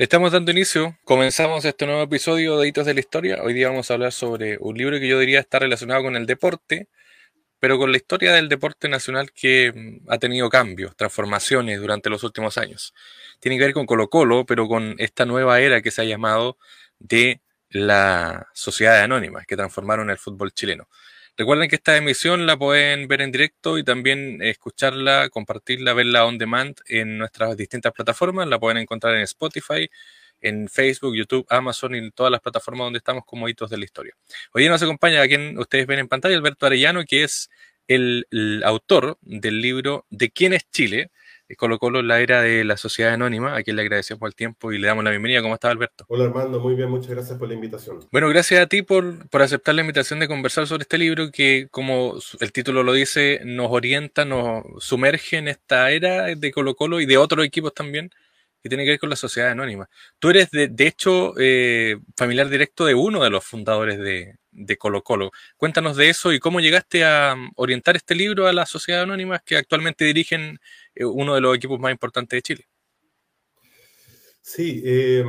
Estamos dando inicio, comenzamos este nuevo episodio de Hitos de la Historia. Hoy día vamos a hablar sobre un libro que yo diría está relacionado con el deporte, pero con la historia del deporte nacional que mm, ha tenido cambios, transformaciones durante los últimos años. Tiene que ver con Colo Colo, pero con esta nueva era que se ha llamado de la sociedad anónima, que transformaron el fútbol chileno. Recuerden que esta emisión la pueden ver en directo y también escucharla, compartirla, verla on demand en nuestras distintas plataformas. La pueden encontrar en Spotify, en Facebook, YouTube, Amazon y en todas las plataformas donde estamos como hitos de la historia. Hoy nos acompaña a quien ustedes ven en pantalla, Alberto Arellano, que es el, el autor del libro ¿De quién es Chile? Colo Colo la era de la sociedad anónima, a quien le agradecemos el tiempo y le damos la bienvenida. ¿Cómo está Alberto? Hola Armando, muy bien, muchas gracias por la invitación. Bueno, gracias a ti por, por aceptar la invitación de conversar sobre este libro que, como el título lo dice, nos orienta, nos sumerge en esta era de Colo Colo y de otros equipos también, que tiene que ver con la sociedad anónima. Tú eres, de, de hecho, eh, familiar directo de uno de los fundadores de, de Colo Colo. Cuéntanos de eso y cómo llegaste a orientar este libro a la sociedad anónima que actualmente dirigen uno de los equipos más importantes de Chile. Sí, eh,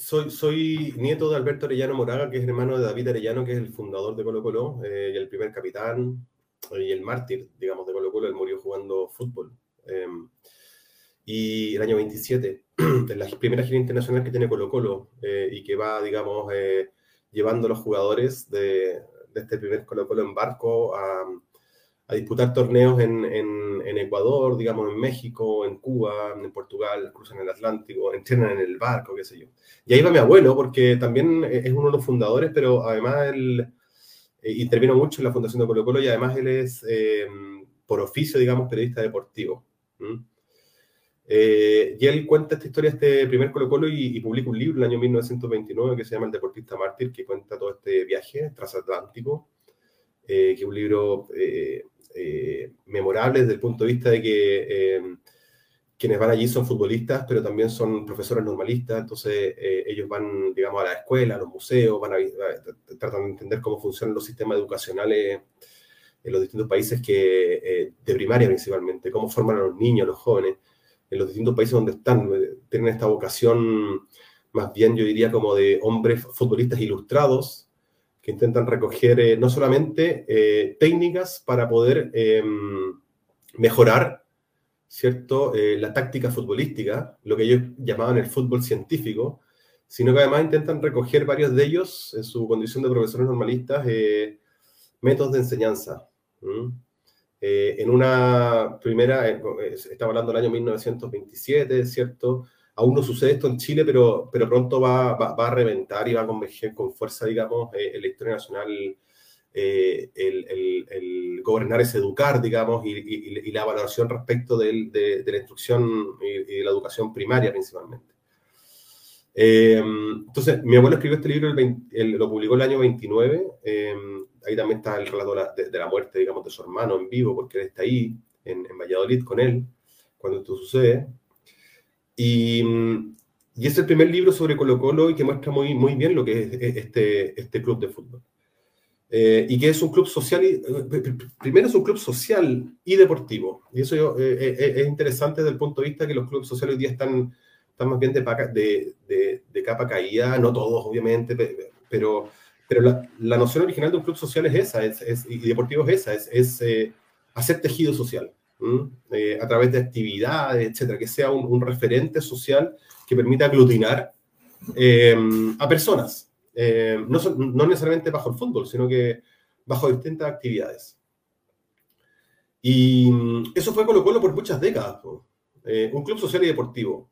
soy, soy nieto de Alberto Arellano Moraga, que es hermano de David Arellano, que es el fundador de Colo Colo eh, y el primer capitán y el mártir, digamos, de Colo Colo. Él murió jugando fútbol. Eh, y el año 27, en la primera gira internacional que tiene Colo Colo eh, y que va, digamos, llevando a los jugadores de, de, este primer Colo Colo en barco a a disputar torneos en, Ecuador, digamos, en México, en Cuba, en Portugal, cruzan el Atlántico, entrenan en el barco, qué sé yo. Y ahí va mi abuelo, porque también es uno de los fundadores, pero además él eh, intervino mucho en la fundación de Colo Colo y además él es, eh, por oficio, digamos, periodista deportivo. Eh, y él cuenta esta historia, este primer Colo Colo, y, y, publica un libro en el año 1929 que se llama El deportista mártir, que cuenta todo este viaje transatlántico, eh, que es un libro eh, eh, memorables desde el punto de vista de que eh, quienes van allí son futbolistas, pero también son profesores normalistas, entonces eh, ellos van, digamos, a la escuela, a los museos, van a, a, tratan de entender cómo funcionan los sistemas educacionales en los distintos países que, eh, de primaria principalmente, cómo forman a los niños, a los jóvenes, en los distintos países donde están, tienen esta vocación más bien, yo diría, como de hombres futbolistas ilustrados, que intentan recoger eh, no solamente eh, técnicas para poder eh, mejorar, ¿cierto?, eh, la táctica futbolística, lo que ellos llamaban el fútbol científico, sino que además intentan recoger varios de ellos en su condición de profesores normalistas, métodos de enseñanza. en una primera, estaba hablando del año 1927, ¿cierto?, aún no sucede esto en Chile, pero, pero pronto va, va, a reventar y va a converger con fuerza, digamos, eh, en la historia nacional, eh, el, el, gobernar es educar, digamos, y, la valoración respecto de, la instrucción y, de la educación primaria principalmente. Eh, entonces, mi abuelo escribió este libro, el 20, el, lo publicó el año 29, eh, ahí también está el relato de, de, la muerte, digamos, de su hermano en vivo, porque él está ahí, en, en Valladolid, con él, cuando esto sucede. Y, y, es el primer libro sobre Colo Colo y que muestra muy, muy bien lo que es este, este club de fútbol. Eh, y que es un club social, y, primero es un club social y deportivo. Y eso eh, eh, es interesante desde el punto de vista que los clubes sociales hoy día están, están más bien de, de, de, de capa caída, no todos obviamente, pero, pero la, la, noción original de un club social es esa, es, es y deportivo es esa, es, es eh, hacer tejido social eh, a través de actividades, etcétera, que sea un, referente social que permita aglutinar eh, a personas, eh, no, no, necesariamente bajo el fútbol, sino que bajo distintas actividades. Y eso fue Colo Colo por muchas décadas, un club social y deportivo.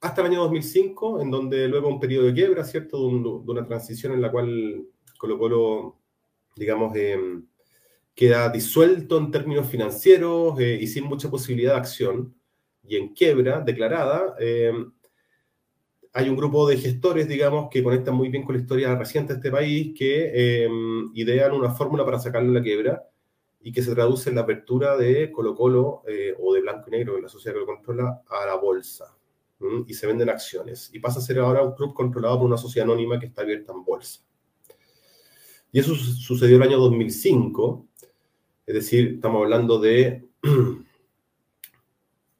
Hasta el año 2005, en donde luego un periodo de quiebra, ¿cierto? De, un, de una transición en la cual Colo Colo, digamos, queda disuelto en términos financieros eh, y sin mucha posibilidad de acción y en quiebra declarada. Eh, hay un grupo de gestores, digamos, que conectan muy bien con la historia reciente de este país, que eh, idean una fórmula para sacarle la quiebra y que se traduce en la apertura de Colo Colo eh, o de Blanco y Negro, de la sociedad que lo controla, a la bolsa. Y se venden acciones. Y pasa a ser ahora un club controlado por una sociedad anónima que está abierta en bolsa. Y eso sucedió el año 2005 es decir, estamos hablando de,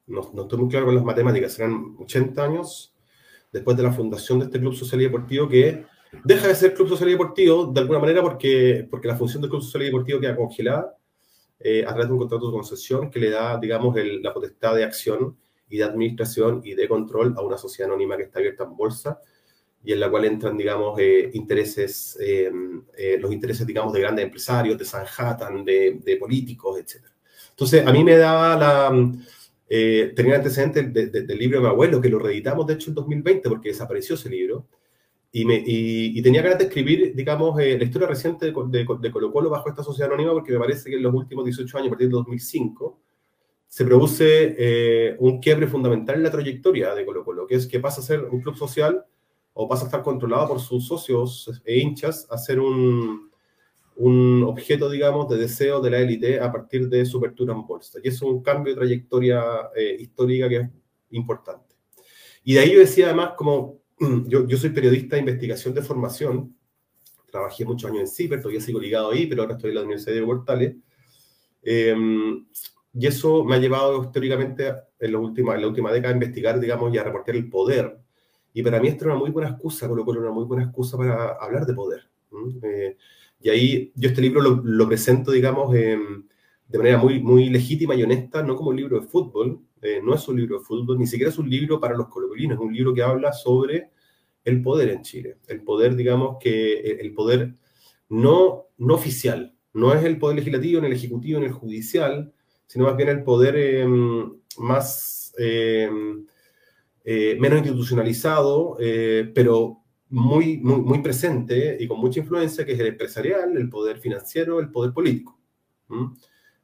no, no, estoy muy claro con las matemáticas, serán 80 años, después de la fundación de este Club Social y Deportivo, que deja de ser Club Social y Deportivo de alguna manera porque, porque la función del Club Social y Deportivo queda congelada eh, a través de un contrato de concesión que le da, digamos, la potestad de acción y de administración y de control a una sociedad anónima que está abierta en bolsa y en la cual entran, digamos, eh, intereses, em, eh, los intereses, digamos, de grandes empresarios, de Sanhattan, de, de políticos, etc. Entonces, a mí me daba la... Eh, tenía antecedentes del libro de mi abuelo, que lo reeditamos, de hecho, en 2020, porque desapareció ese libro, y, me, y, tenía ganas de escribir, digamos, la historia reciente de, de, Colo Colo bajo esta sociedad anónima, porque me parece que en los últimos 18 años, a partir de 2005, se produce un quiebre fundamental en la trayectoria de Colo Colo, que es que pasa a ser un club social o pasa a estar controlado por sus socios e hinchas a ser un, un objeto, digamos, de deseo de la élite a partir de su apertura en bolsa. Y es un cambio de trayectoria eh, histórica que es importante. Y de ahí yo decía además, como yo, yo soy periodista de investigación de formación, trabajé muchos años en CIPER, todavía sigo ligado ahí, pero ahora estoy en la Universidad de Portales. Em, y eso me ha llevado históricamente en la última, en la última década a investigar, digamos, y a reportar el poder y para mí esto era una muy buena excusa, Colo Colo una muy buena excusa para hablar de poder. Eh, y ahí yo este libro lo, lo presento, digamos, de manera muy, muy legítima y honesta, no como un libro de fútbol, eh, no es un libro de fútbol, ni siquiera es un libro para los colocolinos, es un libro que habla sobre el poder en Chile, el poder, digamos, que el poder no, no oficial, no es el poder legislativo, ni el ejecutivo, ni el judicial, sino más bien el poder em, más... Eh, menos institucionalizado, eh, pero muy, muy, muy, presente y con mucha influencia, que es el empresarial, el poder financiero, el poder político,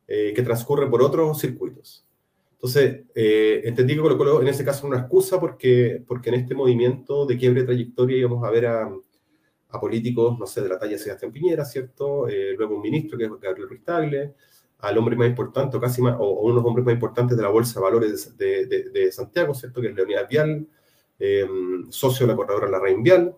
eh, que transcurre por otros circuitos. Entonces, entendí que Colo en ese caso una excusa porque, porque en este movimiento de quiebre de trayectoria íbamos a ver a, a políticos, no sé, de la talla de Sebastián Piñera, ¿cierto? luego un ministro que es Gabriel Ruiz Tagle, al hombre más importante, o casi más, o, uno de los hombres más importantes de la Bolsa de Valores de, de, Santiago, ¿cierto? Que es Leonidas Vial, eh, socio de la corredora La Rein Vial.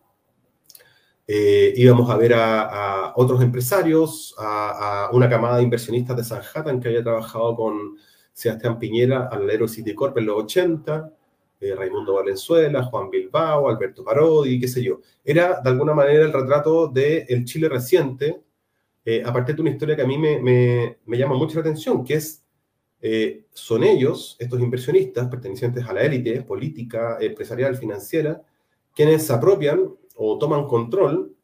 Eh, íbamos a ver a, otros empresarios, a, una camada de inversionistas de Sanhattan que había trabajado con Sebastián Piñera al Aero City Corp en los 80, eh, Raimundo Valenzuela, Juan Bilbao, Alberto Parodi, qué sé yo. Era de alguna manera el retrato del el Chile reciente, eh, aparte de una historia que a mí me, llama mucho la atención, que es, eh, son ellos, estos inversionistas pertenecientes a la élite política, empresarial, financiera, quienes se apropian o toman control,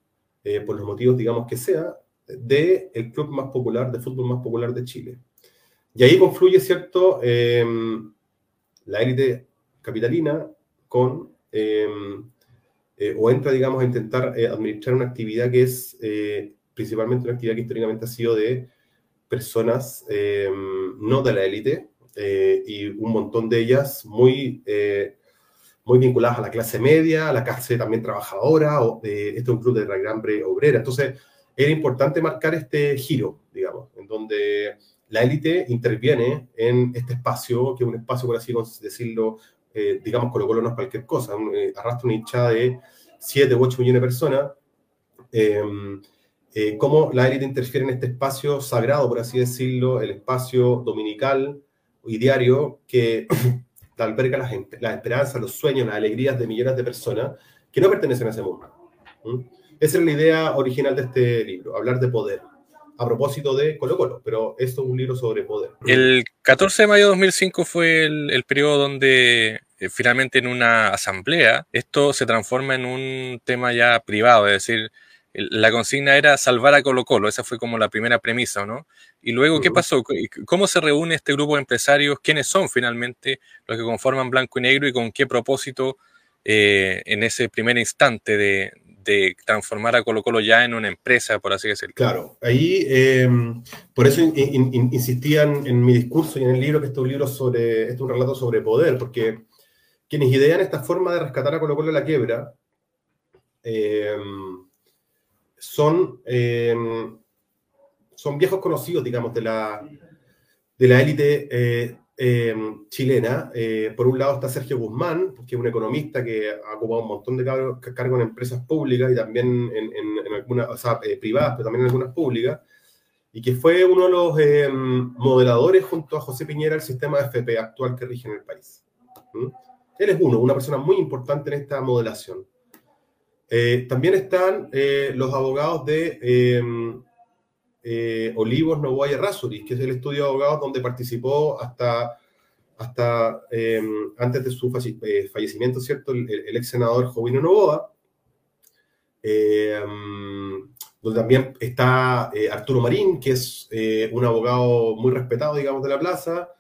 eh, por los motivos, digamos que sea, del el club más popular, de fútbol más popular de Chile. Y ahí confluye, ¿cierto?, em, la élite capitalina con, em, o entra, digamos, a intentar administrar una actividad que es principalmente una actividad que históricamente ha sido de personas eh, no de la élite eh, y un montón de ellas muy, eh, muy vinculadas a la clase media, a la clase también trabajadora, o, este es un club de la gran obrera. Entonces, era importante marcar este giro, digamos, en donde la élite interviene en este espacio, que es un espacio, por así decirlo, digamos, Colo Colo no es cualquier cosa, arrastra una hinchada de 7 u 8 millones de personas, eh, cómo la élite interfiere en este espacio sagrado, por así decirlo, el espacio dominical y diario que alberga la gente, la esperanza, los sueños, las alegrías de millones de personas que no pertenecen a ese mundo. Esa es la idea original de este libro, hablar de poder. A propósito de Colo Colo, pero esto es un libro sobre poder. El 14 de mayo de 2005 fue el, el periodo donde eh, finalmente en una asamblea esto se transforma en un tema ya privado, es decir, la consigna era salvar a Colo Colo, esa fue como la primera premisa, ¿no? Y luego, ¿qué pasó? ¿Cómo se reúne este grupo de empresarios? ¿Quiénes son finalmente los que conforman Blanco y Negro y con qué propósito eh, en ese primer instante de, transformar a Colo Colo ya en una empresa, por así decirlo? Claro, ahí, em, por eso insistían en mi discurso y en el libro que este es un libro sobre, este es un relato sobre poder, porque quienes idean esta forma de rescatar a Colo Colo de la quiebra, eh, son, em, son viejos conocidos, digamos, de la, de la élite eh, em, chilena. Eh, por un lado está Sergio Guzmán, que es un economista que ha ocupado un montón de cargos en empresas públicas y también en, en, algunas, o sea, eh, privadas, pero también en algunas públicas, y que fue uno de los em, modeladores junto a José Piñera del sistema FP actual que rige en el país. Él es uno, una persona muy importante en esta modelación. Eh, también están eh, los abogados de eh, Olivos Novoa y que es el estudio de abogados donde participó hasta, hasta antes de su fallecimiento, ¿cierto? El, ex senador Jovino Novoa. donde también está Arturo Marín, que es un abogado muy respetado, digamos, de la plaza,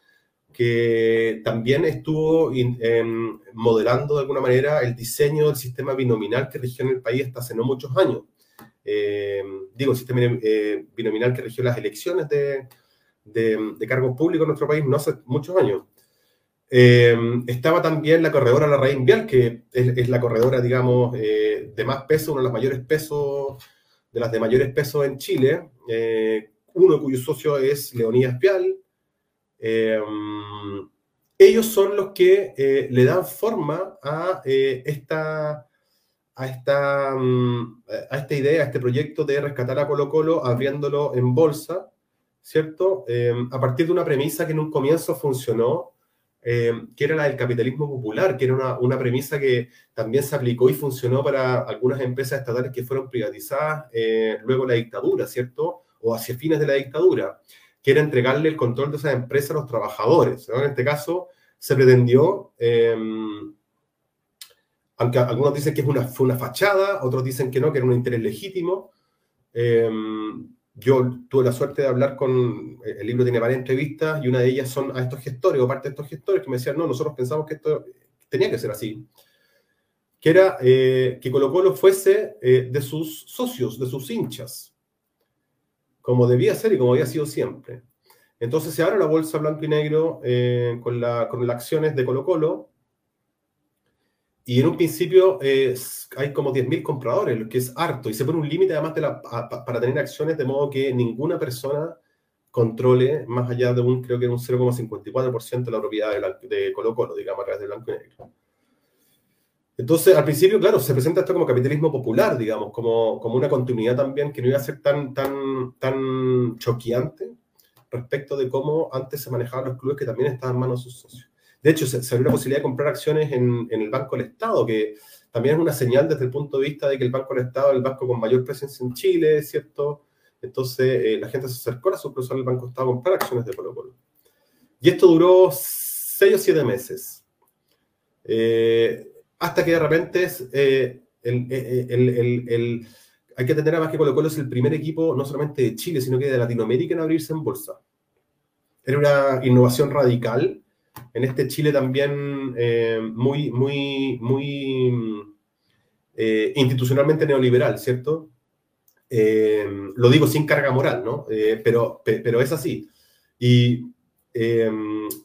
que también estuvo em, modelando de alguna manera el diseño del sistema binominal que regió en el país hasta hace no muchos años. Em, digo, el sistema eh, binominal que regió las elecciones de, de, cargos públicos en nuestro país no hace muchos años. Em, estaba también la corredora La Raíz Vial, que es, la corredora, digamos, eh, de más peso, uno de los mayores pesos, de las de mayores pesos en Chile, eh, uno cuyo socio es Leonidas Vial, eh, ellos son los que eh, le dan forma a, eh, esta, a, esta, mm, a esta idea, a este proyecto de rescatar a Colo Colo abriéndolo en bolsa, ¿cierto? a partir de una premisa que en un comienzo funcionó, que era la del capitalismo popular, que era una, una, premisa que también se aplicó y funcionó para algunas empresas estatales que fueron privatizadas luego la dictadura, ¿cierto? O hacia fines de la dictadura quiere entregarle el control de esa empresa a los trabajadores. En este caso, se pretendió, em, aunque algunos dicen que es una, fue una fachada, otros dicen que no, que era un interés legítimo. Em, yo tuve la suerte de hablar con, el libro tiene varias entrevistas y una de ellas son a estos gestores o parte de estos gestores que me decían, no, nosotros pensamos que esto tenía que ser así. Que era eh, que Colo Colo fuese eh, de sus socios, de sus hinchas como debía ser y como había sido siempre. Entonces se abre la bolsa blanco y negro eh, con, la, con las acciones de Colo Colo y en un principio hay como 10.000 compradores, lo que es harto, y se pone un límite además de para tener acciones de modo que ninguna persona controle más allá de un, creo que un 0,54% de la propiedad de, de Colo Colo, digamos, a través de blanco y negro. Entonces, al principio, claro, se presenta esto como capitalismo popular, digamos, como, como una continuidad también que no iba a ser tan, tan, tan choqueante respecto de cómo antes se manejaban los clubes que también estaban en manos de sus socios. De hecho, se, abrió la posibilidad de comprar acciones en, en, el Banco del Estado, que también es una señal desde el punto de vista de que el Banco del Estado es el banco con mayor presencia en Chile, ¿cierto? Entonces, eh, la gente se acercó a su profesor del Banco del Estado a comprar acciones de Colo Colo. Y esto duró seis o siete meses. Eh, hasta que de repente es, eh, eh, eh, el, el, hay que tener además que Colo Colo es el primer equipo no solamente de Chile, sino que de Latinoamérica en abrirse en bolsa. Era una innovación radical. En este Chile también muy, muy, muy institucionalmente neoliberal, ¿cierto? lo digo sin carga moral, ¿no? pero, pero es así. Y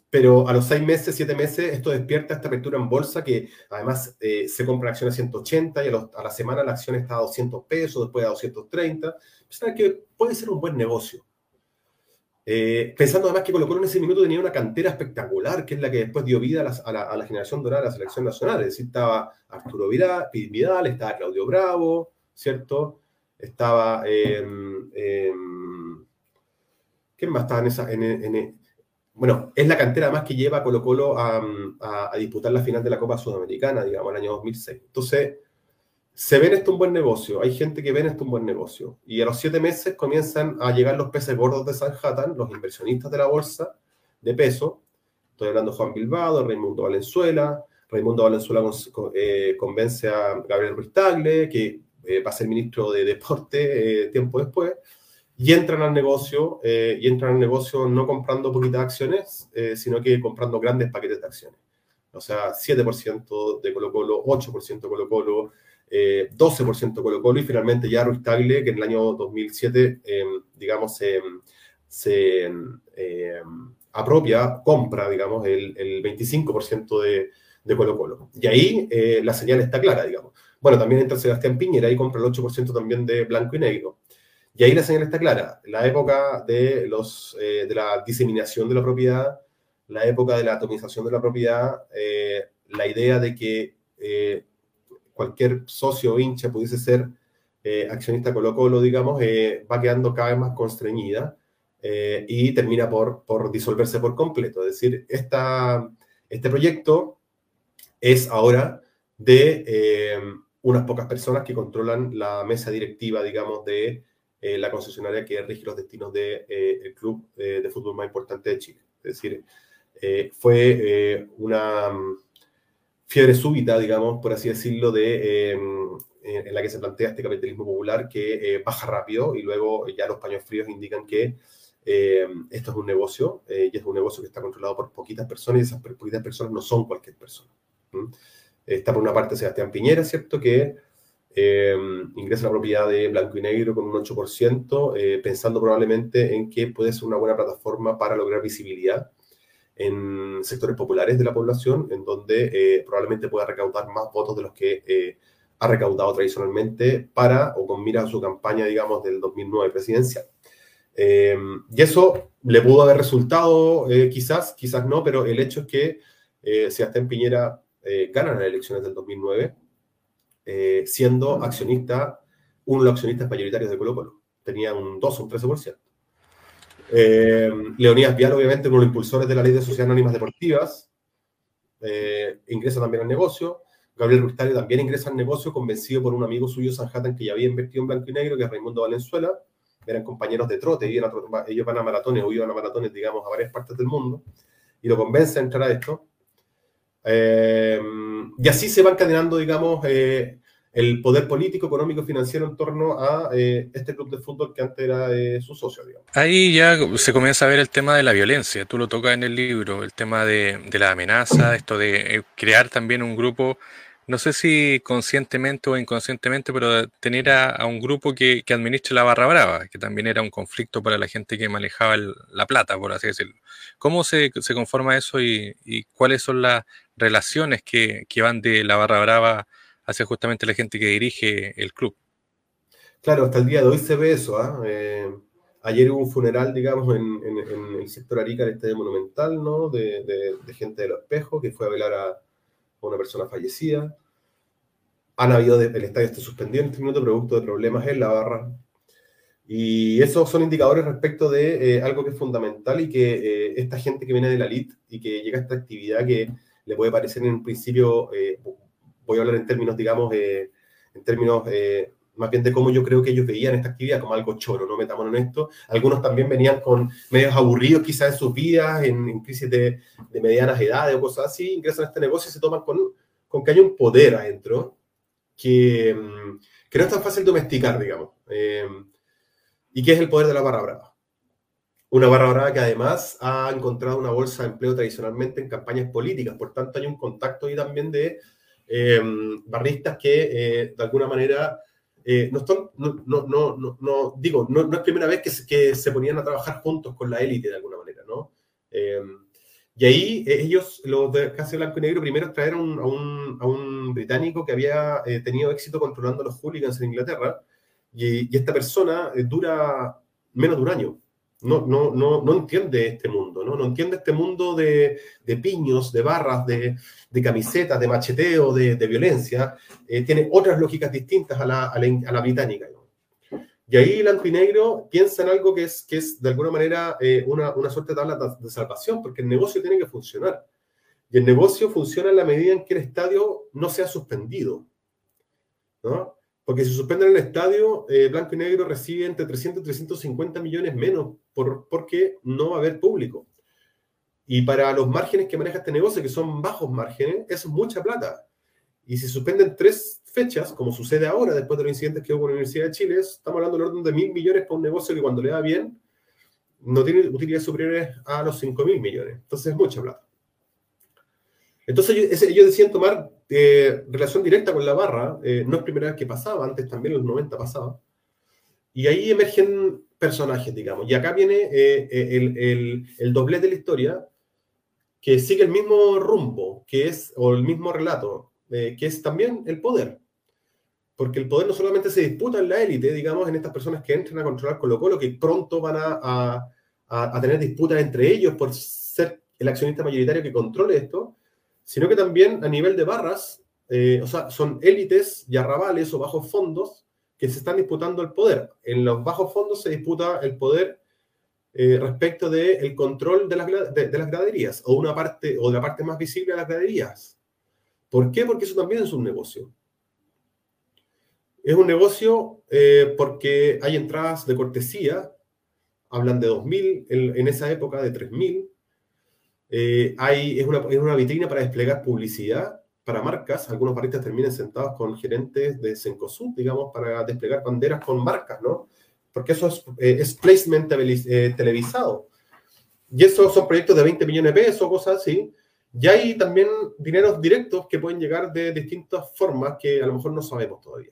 pero a los seis meses, siete meses, esto despierta esta apertura en bolsa que además eh, se compra acciones a 180 y a, la semana la acción está a 200 pesos, después a 230. Pensar que puede ser un buen negocio. Eh, pensando además que Colo Colo en ese minuto tenía una cantera espectacular, que es la que después dio vida a, la, generación dorada de la selección nacional. Es decir, estaba Arturo Vidal, Vidal estaba Claudio Bravo, ¿cierto? Estaba... Eh, ¿Quién más estaba en esa, bueno, es la cantera más que lleva a Colo Colo a, disputar la final de la Copa Sudamericana, digamos, el año 2006. Entonces, se ven esto un buen negocio, hay gente que ven esto un buen negocio. Y a los siete meses comienzan a llegar los peces gordos de Sanhattan, los inversionistas de la bolsa de peso. Estoy hablando de Juan Bilbao, Raimundo Valenzuela. Raimundo Valenzuela eh, convence a Gabriel Ruiz Tagle, que eh, va a ser ministro de Deporte eh, tiempo después y entran al negocio, eh, y entran al negocio no comprando poquitas acciones, eh, sino que comprando grandes paquetes de acciones. O sea, 7% de Colo Colo, 8% Colo Colo, 12% Colo Colo, y finalmente ya Ruiz que en el año 2007, em, digamos, se, em, apropia, compra, digamos, el, el 25% de, de Colo Colo. Y ahí eh, la señal está clara, digamos. Bueno, también entra Sebastián Piñera y compra el 8% también de Blanco y Negro. Y ahí la señal está clara. La época de, los, eh, de la diseminación de la propiedad, la época de la atomización de la propiedad, eh, la idea de que eh, cualquier socio o hincha pudiese ser accionista Colo Colo, digamos, va quedando cada vez más constreñida y termina por, por disolverse por completo. Es decir, esta, este proyecto es ahora de unas pocas personas que controlan la mesa directiva, digamos, de eh, la concesionaria que rige los destinos del de, el club de fútbol más importante de Chile. Es decir, fue una mm, fiebre súbita, digamos, por así decirlo, de, en la que se plantea este capitalismo popular que baja rápido y luego ya los paños fríos indican que eh, esto es un negocio eh, y es un negocio que está controlado por poquitas personas y esas poquitas personas no son cualquier persona. Está por una parte Sebastián Piñera, ¿cierto? Que eh, ingresa la propiedad de Blanco y Negro con un 8%, pensando probablemente en que puede ser una buena plataforma para lograr visibilidad en sectores populares de la población, en donde probablemente pueda recaudar más votos de los que ha recaudado tradicionalmente para o con mira a su campaña, digamos, del 2009 presidencial. Eh, y eso le pudo haber resultado, eh, quizás, quizás no, pero el hecho es que eh, Sebastián Piñera eh, gana las elecciones del 2009, siendo accionista, uno de los accionistas mayoritarios de Colo Colo. Tenía un 2 o un 13%. Leonidas Vial, obviamente, uno de los impulsores de la ley de sociedades anónimas deportivas, ingresa también al negocio. Gabriel Rustario también ingresa al negocio, convencido por un amigo suyo, Sanjatan, que ya había invertido en blanco y negro, que es Raimundo Valenzuela eran compañeros de trote, ellos van a maratones o iban a maratones, digamos, a varias partes del mundo, y lo convence a entrar a esto. Eh, y así se va encadenando, digamos, eh, el poder político, económico y financiero en torno a eh, este club de fútbol que antes era su socio, digamos. Ahí ya se comienza a ver el tema de la violencia, tú lo tocas en el libro, el tema de, de la amenaza, esto de crear también un grupo no sé si conscientemente o inconscientemente, pero tener a, un grupo que, administre la barra brava, que también era un conflicto para la gente que manejaba la plata, por así decirlo. ¿Cómo se, conforma eso y, cuáles son las relaciones que, van de la barra brava hacia justamente la gente que dirige el club? Claro, hasta el día de hoy se ve eso. ¿ah? Eh, ayer hubo un funeral, digamos, en, el sector Arica, el Estadio Monumental, ¿no? De, de gente de los espejos, que fue a velar a una persona fallecida. Han habido, el estadio está suspendido en este minuto producto de problemas en la barra. Y esos son indicadores respecto de eh, algo que es fundamental y que eh, esta gente que viene de la elite y que llega a esta actividad que le puede parecer en un principio, eh, voy a hablar en términos, digamos, en términos más bien de cómo yo creo que ellos veían esta actividad como algo choro, no metamos en esto. Algunos también venían con medios aburridos quizás en sus vidas, en, crisis de, de, medianas edades o cosas así, ingresan a este negocio y se toman con, con que hay un poder adentro que, mm, que no es tan fácil domesticar, digamos. Eh, ¿Y qué es el poder de la barra brava? Una barra brava que además ha encontrado una bolsa de empleo tradicionalmente en campañas políticas, por tanto hay un contacto ahí también de eh, barristas que eh, de alguna manera eh, no, no, no, no, digo, no, es primera vez que se, que se ponían a trabajar juntos con la élite de alguna manera, ¿no? Em, y ahí eh, ellos, los de Casi Blanco y Negro, primero trajeron a un, a un británico que había eh, tenido éxito controlando los hooligans en Inglaterra, y, y esta persona dura menos de un año no, no, no, no entiende este mundo, ¿no? No entiende este mundo de, de piños, de barras, de, de, camisetas, de macheteo, de, de violencia. Eh, tiene otras lógicas distintas a la, a la, británica. Y ahí Blanco y Negro piensa en algo que es, que es de alguna manera eh, una, una suerte de tabla de salvación, porque el negocio tiene que funcionar. Y el negocio funciona en la medida en que el estadio no sea suspendido. ¿no? Porque si suspenden el estadio, eh, Blanco y Negro recibe entre 300 y 350 millones menos por, porque no va a haber público. Y para los márgenes que maneja este negocio, que son bajos márgenes, eso es mucha plata. Y si suspenden tres fechas, como sucede ahora después de los incidentes que hubo en la Universidad de Chile, estamos hablando del orden de mil millones para un negocio que cuando le va bien no tiene utilidades superiores a los 5 mil millones. Entonces es mucha plata. Entonces ellos, decían tomar eh, relación directa con la barra, eh, no es primera vez que pasaba, antes también en los 90 pasaba, y ahí emergen personajes, digamos, y acá viene eh, el, el, el doblez de la historia, que sigue el mismo rumbo, que es, o el mismo relato, que es también el poder. Porque el poder no solamente se disputa en la élite, digamos, en estas personas que entran a controlar Colo Colo, que pronto van a, a, a tener disputas entre ellos por ser el accionista mayoritario que controle esto, sino que también a nivel de barras, eh, o sea, son élites y arrabales o bajos fondos que se están disputando el poder. En los bajos fondos se disputa el poder eh, respecto del el control de las, de, las, graderías o una parte o de la parte más visible de las graderías. ¿Por qué? Porque eso también es un negocio. Es un negocio eh, porque hay entradas de cortesía, hablan de 2.000, en, en esa época de 3.000. Eh, hay, es, una, es una vitrina para desplegar publicidad para marcas. Algunos baristas terminan sentados con gerentes de Sencosud, digamos, para desplegar banderas con marcas, ¿no? Porque eso es, eh, es placement televisado. Y esos son proyectos de 20 millones de pesos, cosas así. Y hay también dineros directos que pueden llegar de distintas formas que a lo mejor no sabemos todavía.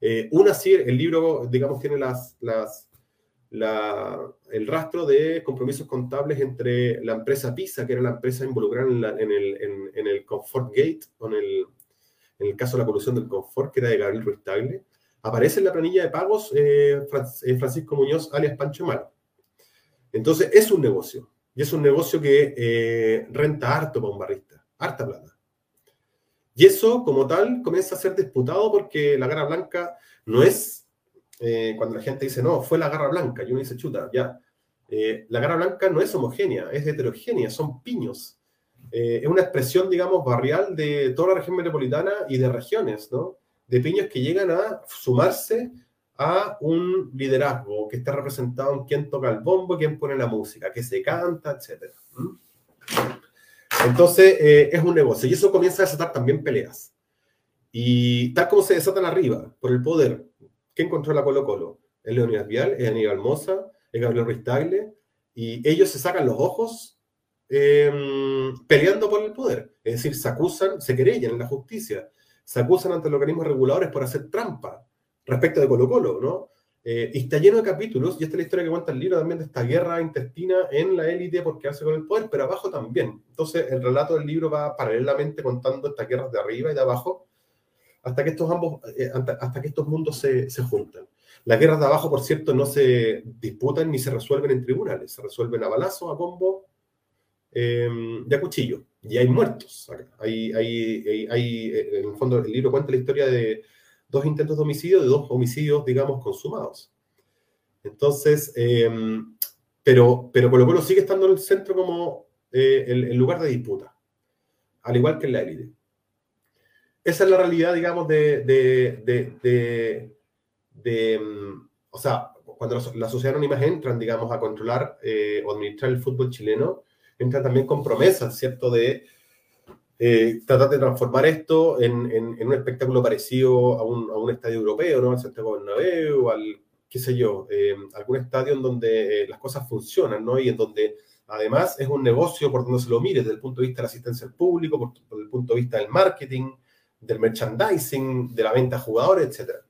Eh, una sí, el libro, digamos, tiene las, las, el rastro de compromisos contables entre la empresa PISA, que era la empresa involucrada en, el, en, el, Comfort Gate, con el, en el caso de la colusión del confort, que era de Gabriel Ruiz Tagle, aparece en la planilla de pagos eh, eh, Francisco Muñoz, alias Pancho Malo. Entonces, es un negocio. Y es un negocio que renta harto para un barrista, harta plata. Y eso, como tal, comienza a ser disputado porque la garra blanca no es, eh, cuando la gente dice, no, fue la garra blanca, y uno dice, chuta, ya. Eh, la garra blanca no es homogénea, es heterogénea, son piños. Eh, es una expresión, digamos, barrial de toda la región metropolitana y de regiones, ¿no? De piños que llegan a sumarse a un liderazgo que está representado en quién toca el bombo, quién pone la música, que se canta, etc. Entonces, eh, es un negocio y eso comienza a desatar también peleas. Y tal como se desatan arriba, por el poder, ¿quién controla Colo Colo? Es Leonidas Vial, es Aníbal Moza, es Gabriel Ruiz Tagle, y ellos se sacan los ojos em, peleando por el poder. Es decir, se acusan, se querellan en la justicia, se acusan ante los organismos reguladores por hacer trampa respecto de Colo Colo, ¿no? Eh, y está lleno de capítulos, y esta es la historia que cuenta el libro también de esta guerra intestina en la élite por quedarse con el poder, pero abajo también. Entonces, el relato del libro va paralelamente contando estas guerras de arriba y de abajo, hasta que estos, ambos, eh, hasta que estos mundos se, se juntan. Las guerras de abajo, por cierto, no se disputan ni se resuelven en tribunales, se resuelven a balazo, a combo eh, y a cuchillo. Y hay muertos. Hay, hay, hay, en el fondo, el libro cuenta la historia de dos intentos de homicidio, de dos homicidios, digamos, consumados. Entonces, eh, pero, pero Colo Colo sigue estando en el centro como eh, el, lugar de disputa, al igual que en la élite. Esa es la realidad, digamos, de, de, de, mm, o sea, cuando la sociedad anónimas entran, digamos, a controlar eh, o administrar el fútbol chileno, entran también con promesas, ¿cierto?, de eh, tratar de transformar esto en, en, un espectáculo parecido a un, a un, estadio europeo, ¿no? Al Santiago Bernabéu, al, qué sé yo, eh, algún estadio en donde eh, las cosas funcionan, ¿no? Y en donde además es un negocio por donde se lo mire, desde el punto de vista de la asistencia al público, por, por el punto de vista del marketing, del merchandising, de la venta a jugadores, etcétera.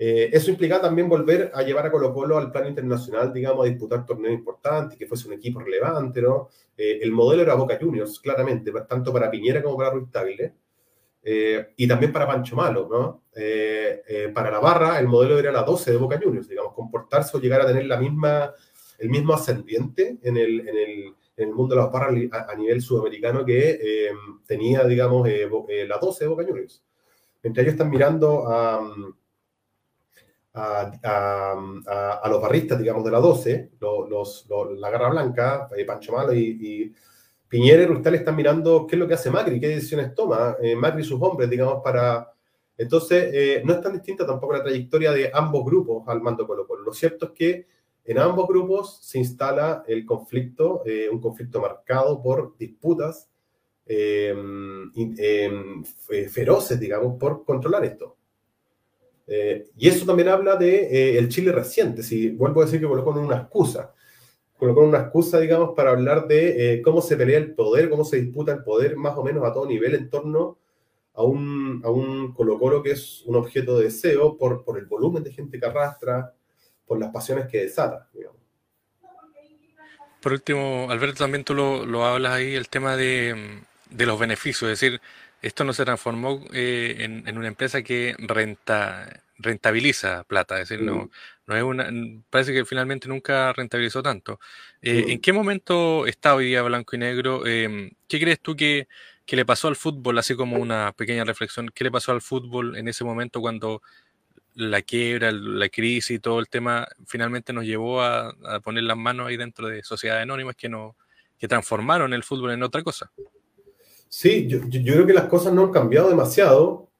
Eh, eso implica también volver a llevar a Colo Colo al plano internacional, digamos, a disputar torneos importantes, que fuese un equipo relevante, ¿no? Eh, el modelo era Boca Juniors, claramente, tanto para Piñera como para Ruiz Tagle, eh, y también para Pancho Malo, ¿no? para la barra, el modelo era la 12 de Boca Juniors, digamos, comportarse o llegar a tener la misma, el mismo ascendiente en el, en el, en el mundo de las barras a, nivel sudamericano que tenía, digamos, la 12 de Boca Juniors. Ellos están mirando a a, los barristas, digamos, de la 12, los, la Garra Blanca, eh, Pancho Malo y, y Piñera y Rustal están mirando qué es lo que hace Macri, qué decisiones toma eh, Macri y sus hombres, digamos, para... Entonces, eh, no es tan distinta tampoco la trayectoria de ambos grupos al mando Colo Colo. Lo cierto es que en ambos grupos se instala el conflicto, un conflicto marcado por disputas feroces, digamos, por controlar esto. Eh, y eso también habla de eh, el Chile reciente. Si vuelvo a decir que colocó una excusa, colocó una excusa, digamos, para hablar de eh, cómo se pelea el poder, cómo se disputa el poder más o menos a todo nivel en torno a un, a un Colo Colo que es un objeto de deseo por, por el volumen de gente que arrastra, por las pasiones que desata, digamos. Por último, Alberto, también tú lo, lo hablas ahí, el tema de, de los beneficios, es decir, esto no se transformó eh, en, una empresa que renta, rentabiliza plata, es decir, no, mm. no es una, parece que finalmente nunca rentabilizó tanto. Eh, ¿En mm. qué momento está hoy día Blanco y Negro? Em, ¿Qué crees tú que, le pasó al fútbol, así como una pequeña reflexión, qué le pasó al fútbol en ese momento cuando la quiebra, la crisis y todo el tema finalmente nos llevó a, poner las manos ahí dentro de sociedades anónimas que, no, que transformaron el fútbol en otra cosa? Sí, yo, creo que las cosas no han cambiado demasiado.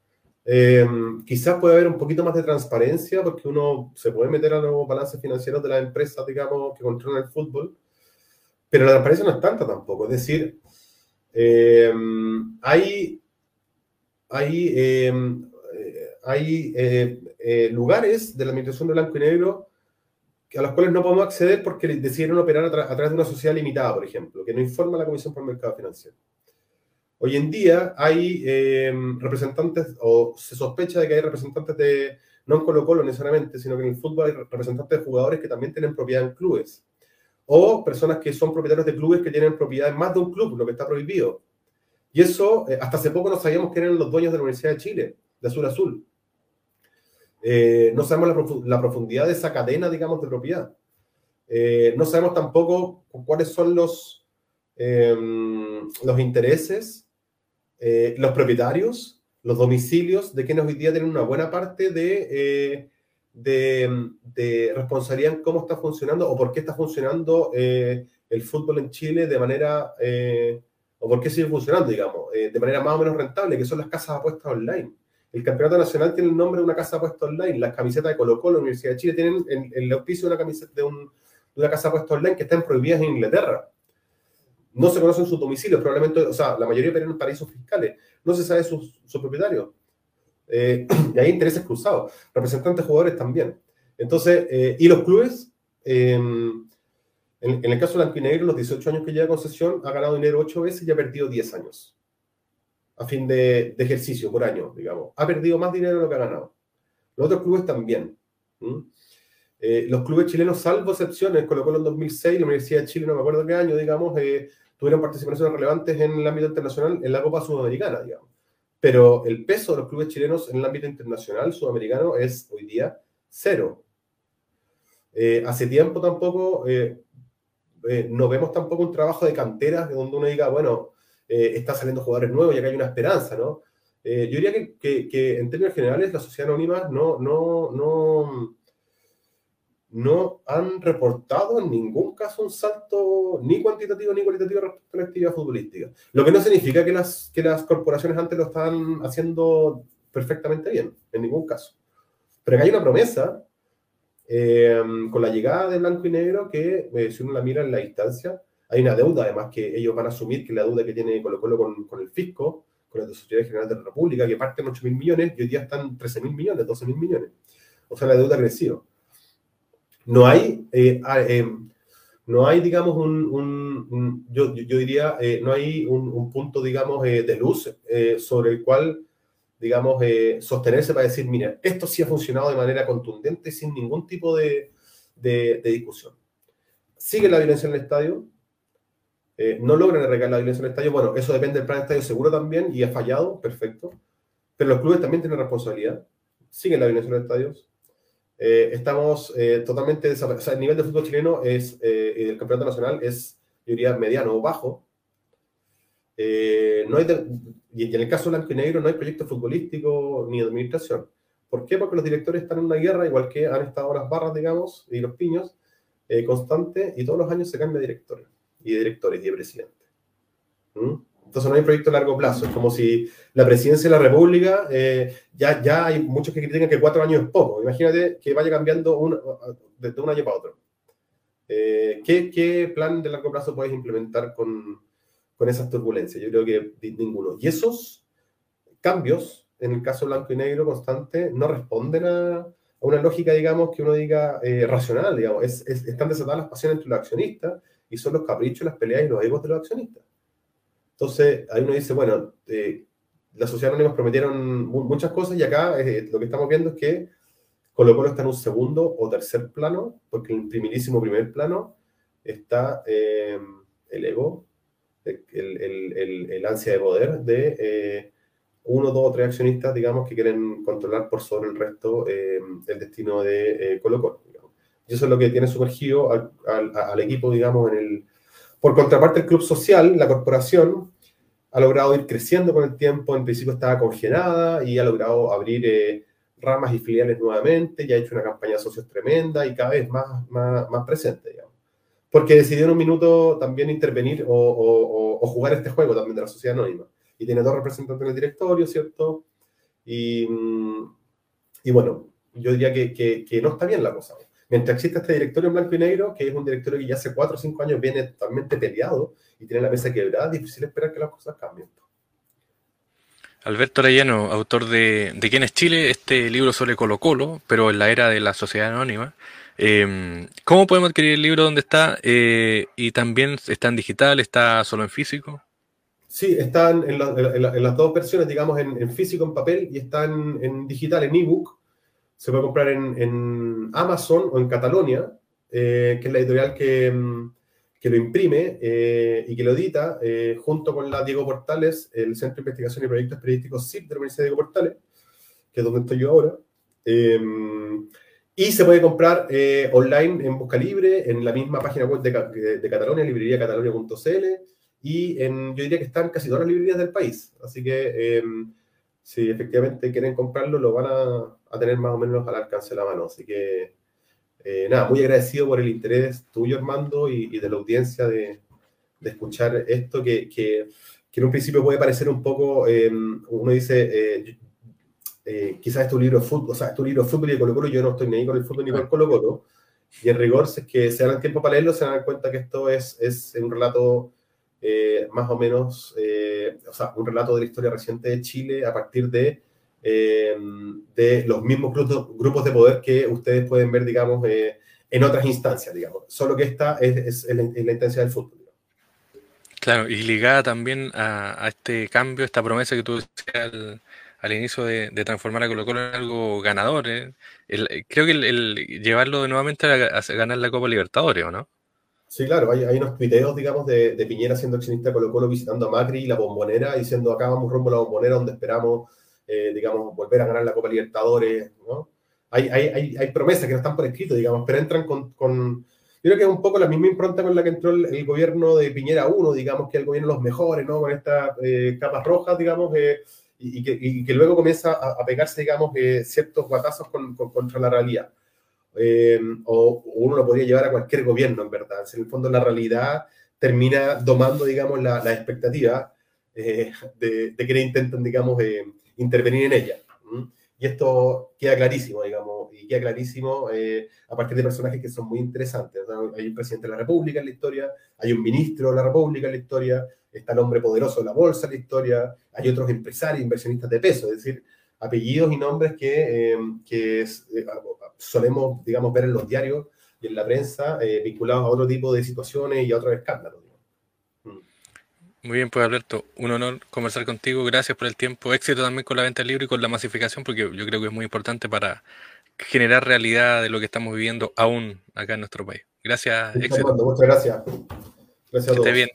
Eh, quizás puede haber un poquito más de transparencia porque uno se puede meter a los balances financieros de las empresas, digamos, que controlan el fútbol, pero la transparencia no es tanta tampoco. Es decir, eh, hay, hay, eh, hay lugares de la administración de blanco y negro a los cuales no podemos acceder porque decidieron operar a, través de una sociedad limitada, por ejemplo, que no informa la Comisión por el Mercado Financiero. Hoy en día hay eh, representantes, o se sospecha de que hay representantes de, no en Colo Colo necesariamente, sino que en el fútbol hay representantes de jugadores que también tienen propiedad en clubes. O personas que son propietarios de clubes que tienen propiedad en más de un club, lo que está prohibido. Y eso, eh, hasta hace poco no sabíamos que eran los dueños de la Universidad de Chile, de Azul Azul. Eh, no sabemos la, profundidad de esa cadena, digamos, de propiedad. no sabemos tampoco cuáles son los, em, los intereses eh, los propietarios, los domicilios de quienes hoy día tienen una buena parte de, eh, de, responsabilidad en cómo está funcionando o por qué está funcionando eh, el fútbol en Chile de manera, o por qué sigue funcionando, digamos, de manera más o menos rentable, que son las casas de apuestas online. El campeonato nacional tiene el nombre de una casa de apuestas online. Las camisetas de Colo Colo, Universidad de Chile, tienen el, el auspicio de una, camiseta, de, un, de una casa de apuestas online que están prohibidas en Inglaterra no se conocen sus domicilios, probablemente, o sea, la mayoría operan en paraísos fiscales, no se sabe sus, propietarios. Eh, y hay intereses cruzados, representantes jugadores también. Entonces, eh, y los clubes, em, en, el caso de Blanquinegro, los 18 años que lleva concesión, ha ganado dinero 8 veces y ha perdido 10 años. A fin de, ejercicio por año, digamos. Ha perdido más dinero de lo que ha ganado. Los otros clubes también. Eh, los clubes chilenos, salvo excepciones, Colo Colo en 2006, la Universidad de Chile, no me acuerdo qué año, digamos, tuvieron participaciones relevantes en el ámbito internacional en la Copa Sudamericana, digamos. Pero el peso de los clubes chilenos en el ámbito internacional sudamericano es hoy día cero. Eh, hace tiempo tampoco eh, eh, no vemos tampoco un trabajo de canteras donde uno diga, bueno, está saliendo jugadores nuevos y acá hay una esperanza, ¿no? yo diría que, que, que, en términos generales la sociedad anónima no, no, no, no han reportado en ningún caso un salto ni cuantitativo ni cualitativo respecto a la actividad futbolística. Lo que no significa que las, que las corporaciones antes lo estaban haciendo perfectamente bien, en ningún caso. Pero que hay una promesa eh, con la llegada de blanco y negro que, eh, si uno la mira en la distancia, hay una deuda además que ellos van a asumir, que la deuda que tiene Colo Colo con, con el fisco, con la Sociedad General de la República, que parte en 8 mil millones y hoy día están 13 mil millones, 12 mil millones. O sea, la deuda ha crecido. No hay, eh, ah, eh, no hay digamos, un, yo, yo, diría, eh, no hay un, punto, digamos, de luz sobre el cual, digamos, sostenerse para decir, mira, esto sí ha funcionado de manera contundente sin ningún tipo de, de, discusión. Sigue la violencia en el estadio, no logran erradicar la violencia en el estadio. Bueno, eso depende del plan de estadio seguro también y ha fallado, perfecto. Pero los clubes también tienen responsabilidad. Sigue la violencia en los estadios. Eh, estamos eh, totalmente o sea, el nivel de fútbol chileno es, eh, el campeonato nacional es, yo diría, mediano o bajo. no hay y en el caso blanco y negro no hay proyecto futbolístico ni de administración. ¿Por qué? Porque los directores están en una guerra, igual que han estado las barras, digamos, y los piños, constante, y todos los años se cambia de directores, y de directores, y de presidente. ¿Mm? Entonces no hay proyecto a largo plazo. Es como si la presidencia de la República, eh, ya, ya hay muchos que critican que cuatro años es poco. Imagínate que vaya cambiando un, de un año para otro. Eh, ¿qué, ¿qué, plan de largo plazo puedes implementar con, con esas turbulencias? Yo creo que ninguno. Y esos cambios, en el caso blanco y negro constante, no responden a, una lógica, digamos, que uno diga eh, racional, digamos. Es, están desatadas las pasiones entre los accionistas y son los caprichos, las peleas y los egos de los accionistas. Entonces, ahí uno dice, bueno, eh, las sociedades anónimas prometieron muchas cosas y acá eh, lo que estamos viendo es que Colo Colo está en un segundo o tercer plano, porque en el primerísimo primer plano está eh, el ego, el, el, el, ansia de poder de eh, uno, dos o tres accionistas, digamos, que quieren controlar por sobre el resto el destino de Colo Colo. Y eso es lo que tiene sumergido al, equipo, digamos, en el por contraparte, el club social, la corporación, ha logrado ir creciendo con el tiempo. En principio estaba congelada y ha logrado abrir eh, ramas y filiales nuevamente. Ya ha hecho una campaña de socios tremenda y cada vez más, más, más presente, digamos. Porque decidió en un minuto también intervenir o, jugar este juego también de la sociedad anónima. y tiene dos representantes en el directorio, ¿cierto? Y, mm, bueno, yo diría que, no está bien la cosa. Mientras existe este directorio en blanco y negro, que es un directorio que ya hace cuatro o cinco años viene totalmente peleado y tiene la mesa quebrada, es difícil esperar que las cosas cambien. Alberto Arellano, autor de, de ¿Quién es Chile? Este libro sobre Colo Colo, pero en la era de la sociedad anónima. Em, ¿Cómo podemos adquirir el libro? ¿Dónde está? Eh, y también está en digital, está solo en físico. Sí, están en, las dos versiones, digamos, en, físico, en papel, y están en digital, en ebook. Se puede comprar en, Amazon o en Catalonia, eh, que es la editorial que, mm, que lo imprime eh, y que lo edita eh, junto con la Diego Portales, el Centro de Investigación y Proyectos Periodísticos CIP de la Universidad Diego Portales, que es donde estoy yo ahora. Em, y se puede comprar eh, online en Busca Libre, en la misma página web de, de, Catalonia, libreriacatalonia.cl, y en, yo diría que están casi todas las librerías del país. Así que em, si efectivamente quieren comprarlo, lo van a, a tener más o menos al alcance de la mano. Así que eh, nada, muy agradecido por el interés tuyo, Armando, y, de la audiencia de, escuchar esto, que, que, en un principio puede parecer un poco, eh, uno dice, eh, quizás es tu libro de fútbol, o sea, es tu libro de fútbol y de Colo Colo, yo no estoy ni ahí con el fútbol ni con el Colo Colo, y en rigor, si es que se dan el tiempo para leerlo, se dan cuenta que esto es, es un relato más o menos, o sea, un relato de la historia reciente de Chile a partir de eh, de los mismos grupos, de poder que ustedes pueden ver, digamos, eh, en otras instancias, digamos. Solo que esta es, la, instancia del fútbol. Claro, y ligada también a, este cambio, esta promesa que tú decías al, inicio de, transformar a Colo Colo en algo ganador. ¿eh? creo que el, llevarlo nuevamente a, ganar la Copa Libertadores, ¿o no? Sí, claro, hay, hay unos tuiteos, digamos, de, Piñera siendo accionista de Colo Colo visitando a Macri y la bombonera, diciendo acá vamos rumbo a la bombonera donde esperamos eh, digamos, volver a ganar la Copa Libertadores, ¿no? Hay, hay, hay, promesas que no están por escrito, digamos, pero entran con, con, Yo creo que es un poco la misma impronta con la que entró el, gobierno de Piñera 1, digamos, que el gobierno de los mejores, ¿no? Con estas eh, capas rojas, digamos, eh, y, que, y, que, luego comienza a, pegarse, digamos, ciertos guatazos con, contra la realidad. O uno lo podría llevar a cualquier gobierno, en verdad. En el fondo, la realidad termina domando, digamos, la, la expectativa de, de, que intentan, digamos, intervenir en ella. Y esto queda clarísimo, digamos, y queda clarísimo eh, a partir de personajes que son muy interesantes. Hay un presidente de la República en la historia, hay un ministro de la República en la historia, está el hombre poderoso de la bolsa en la historia, hay otros empresarios, inversionistas de peso, es decir, apellidos y nombres que, eh, que eh, solemos, digamos, ver en los diarios y en la prensa vinculados a otro tipo de situaciones y a otros escándalos. Muy bien, pues Alberto, un honor conversar contigo. Gracias por el tiempo. Éxito también con la venta del libro y con la masificación, porque yo creo que es muy importante para generar realidad de lo que estamos viviendo aún acá en nuestro país. Gracias, éxito. Muchas gracias. Gracias a todos. bien.